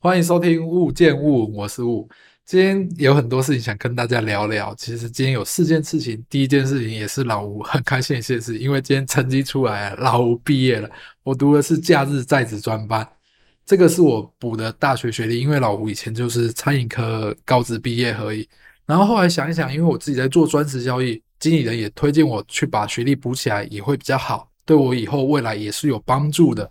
欢迎收听物见物，我是物。今天有很多事情想跟大家聊聊。其实今天有四件事情，第一件事情也是老吴很开心的一件事，因为今天成绩出来了，老吴毕业了。我读的是假日在职专班，这个是我补的大学学历，因为老吴以前就是餐饮科高职毕业而已。然后后来想一想，因为我自己在做专职交易，经理人也推荐我去把学历补起来，也会比较好，对我以后未来也是有帮助的。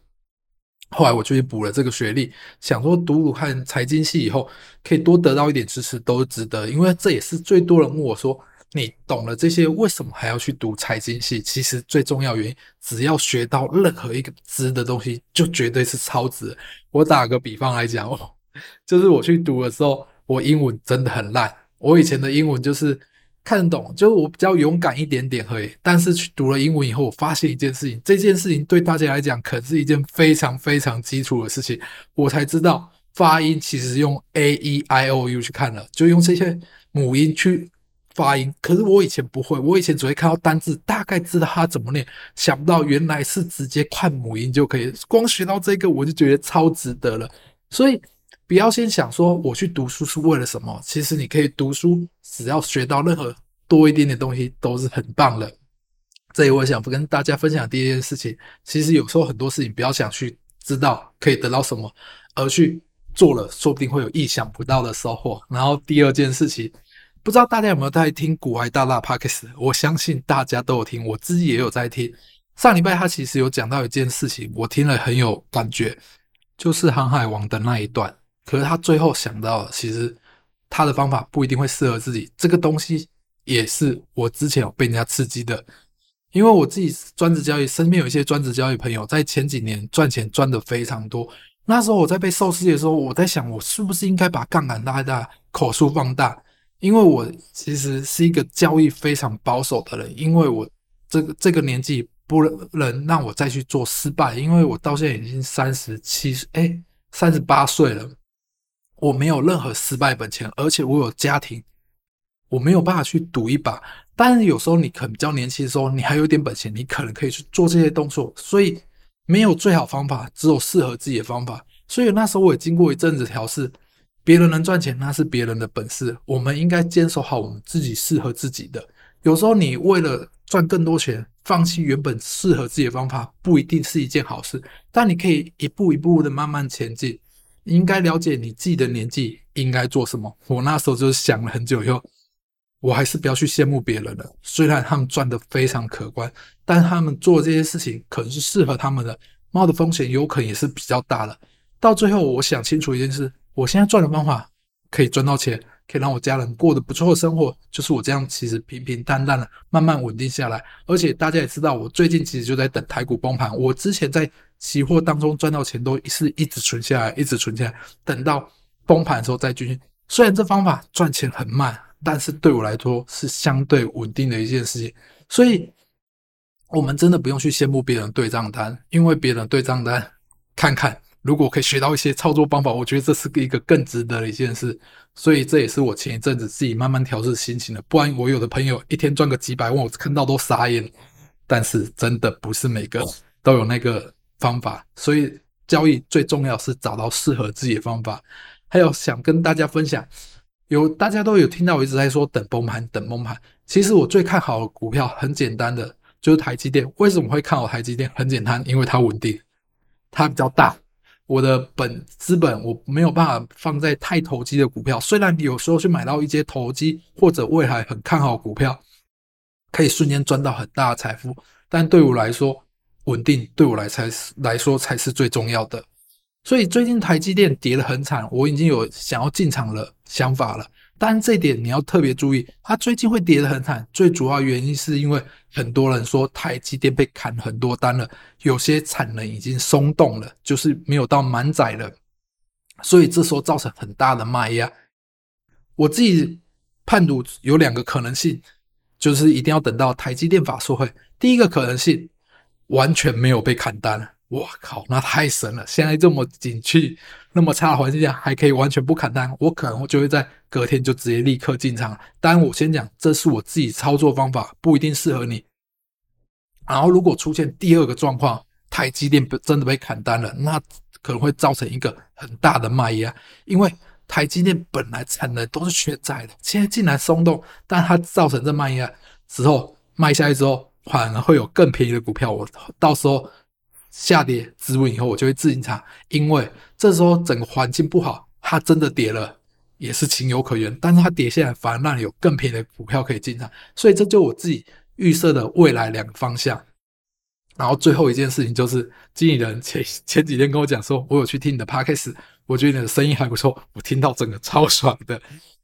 后来我就去补了这个学历，想说读武汉财经系以后可以多得到一点知识，都值得。因为这也是最多人问我说：“你懂了这些，为什么还要去读财经系？”其实最重要原因，只要学到任何一个值的东西，就绝对是超值。我打个比方来讲哦，就是我去读的时候，我英文真的很烂，我以前的英文就是。看得懂，就是我比较勇敢一点点而已。但是去读了英文以后，我发现一件事情，这件事情对大家来讲，可是一件非常非常基础的事情。我才知道发音其实用 A E I O U 去看了，就用这些母音去发音。可是我以前不会，我以前只会看到单字，大概知道它怎么念，想不到原来是直接看母音就可以。光学到这个，我就觉得超值得了。所以。不要先想说我去读书是为了什么，其实你可以读书，只要学到任何多一点点东西都是很棒的。这里我想跟大家分享第一件事情，其实有时候很多事情不要想去知道可以得到什么，而去做了，说不定会有意想不到的收获。然后第二件事情，不知道大家有没有在听股癌大大 Podcast？我相信大家都有听，我自己也有在听。上礼拜他其实有讲到一件事情，我听了很有感觉，就是航海王的那一段。可是他最后想到，其实他的方法不一定会适合自己。这个东西也是我之前有被人家刺激的，因为我自己专职交易，身边有一些专职交易朋友，在前几年赚钱赚的非常多。那时候我在被受刺激的时候，我在想，我是不是应该把杠杆拉大，口数放大？因为我其实是一个交易非常保守的人，因为我这个这个年纪不能让我再去做失败，因为我到现在已经三十七岁，哎，三十八岁了。我没有任何失败本钱，而且我有家庭，我没有办法去赌一把。但是有时候你可能比较年轻的时候，你还有点本钱，你可能可以去做这些动作。所以没有最好方法，只有适合自己的方法。所以那时候我也经过一阵子调试，别人能赚钱那是别人的本事，我们应该坚守好我们自己适合自己的。有时候你为了赚更多钱，放弃原本适合自己的方法，不一定是一件好事。但你可以一步一步的慢慢前进。应该了解你自己的年纪应该做什么。我那时候就是想了很久以后，我还是不要去羡慕别人了。虽然他们赚的非常可观，但他们做这些事情可能是适合他们的，冒的风险有可能也是比较大的。到最后，我想清楚一件事：我现在赚的方法可以赚到钱。可以让我家人过得不错的生活，就是我这样，其实平平淡淡的，慢慢稳定下来。而且大家也知道，我最近其实就在等台股崩盘。我之前在期货当中赚到钱，都是一直存下来，一直存下来，等到崩盘的时候再进去。虽然这方法赚钱很慢，但是对我来说是相对稳定的一件事情。所以，我们真的不用去羡慕别人对账单，因为别人对账单，看看。如果可以学到一些操作方法，我觉得这是一个更值得的一件事。所以这也是我前一阵子自己慢慢调试心情的。不然我有的朋友一天赚个几百万，我看到都傻眼。但是真的不是每个都有那个方法，所以交易最重要是找到适合自己的方法。还有想跟大家分享，有大家都有听到我一直在说等崩盘，等崩盘。其实我最看好的股票很简单的，就是台积电。为什么会看好台积电？很简单，因为它稳定，它比较大。我的本资本我没有办法放在太投机的股票，虽然有时候去买到一些投机或者未来很看好股票，可以瞬间赚到很大的财富，但对我来说，稳定对我来才是来说才是最重要的。所以最近台积电跌得很惨，我已经有想要进场的想法了。但这一点你要特别注意，它最近会跌得很惨，最主要原因是因为很多人说台积电被砍很多单了，有些产能已经松动了，就是没有到满载了，所以这时候造成很大的卖压。我自己判读有两个可能性，就是一定要等到台积电法说会。第一个可能性，完全没有被砍单。我靠，那太神了！现在这么景气、那么差的环境下，还可以完全不砍单，我可能就会在隔天就直接立刻进场。当然，我先讲，这是我自己操作方法，不一定适合你。然后，如果出现第二个状况，台积电真的被砍单了，那可能会造成一个很大的卖压，因为台积电本来产能都是缺在的，现在竟然松动，但它造成这卖压之后卖下去之后，反而会有更便宜的股票，我到时候下跌止稳以后，我就会自进场，因为这时候整个环境不好，它真的跌了也是情有可原，但是它跌下来反而让你有更便宜的股票可以进场，所以这就我自己预设的未来两个方向。然后最后一件事情就是，经理人前前几天跟我讲说，我有去听你的 podcast，我觉得你的声音还不错，我听到整个超爽的。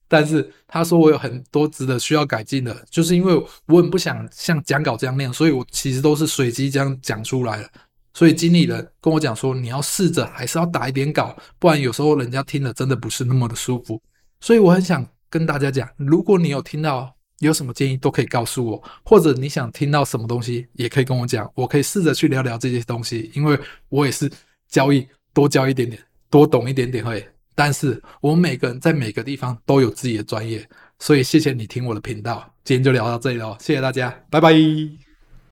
但是他说我有很多值得需要改进的，就是因为我很不想像讲稿这样念，所以我其实都是随机这样讲出来的。所以经理人跟我讲说，你要试着还是要打一点稿，不然有时候人家听了真的不是那么的舒服。所以我很想跟大家讲，如果你有听到。有什么建议都可以告诉我，或者你想听到什么东西也可以跟我讲，我可以试着去聊聊这些东西，因为我也是交易多交一点点，多懂一点点会。但是我们每个人在每个地方都有自己的专业，所以谢谢你听我的频道，今天就聊到这里了，谢谢大家，拜拜。